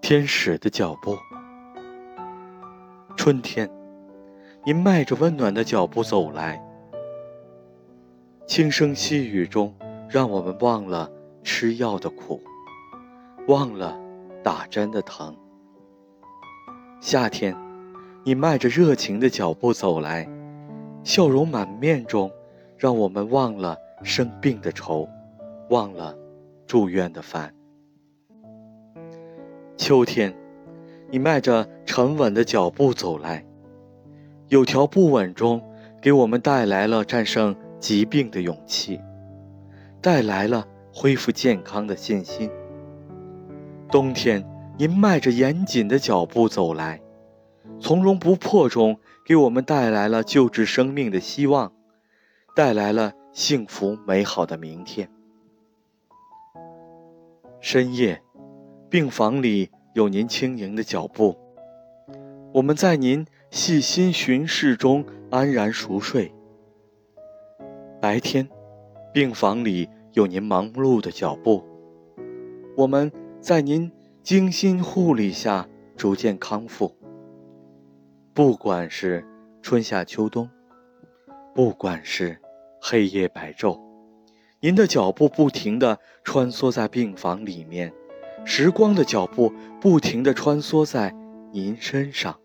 天使的脚步，春天，您迈着温暖的脚步走来，轻声细语中，让我们忘了吃药的苦，忘了打针的疼。夏天，你迈着热情的脚步走来，笑容满面中，让我们忘了生病的愁，忘了住院的烦。秋天，你迈着沉稳的脚步走来，有条不紊中，给我们带来了战胜疾病的勇气，带来了恢复健康的信心。冬天，您迈着严谨的脚步走来，从容不迫中，给我们带来了救治生命的希望，带来了幸福美好的明天。深夜。病房里有您轻盈的脚步，我们在您细心巡视中安然熟睡。白天，病房里有您忙碌的脚步，我们在您精心护理下逐渐康复。不管是春夏秋冬，不管是黑夜白昼，您的脚步不停地穿梭在病房里面。时光的脚步不停地穿梭在您身上，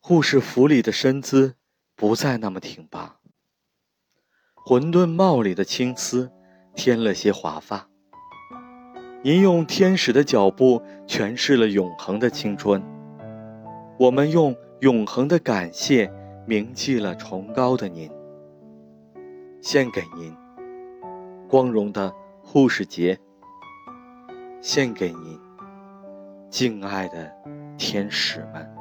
护士服里的身姿不再那么挺拔，混沌帽里的青丝添了些华发。您用天使的脚步诠释了永恒的青春，我们用永恒的感谢铭记了崇高的您，献给您光荣的护士节。献给您，敬爱的天使们。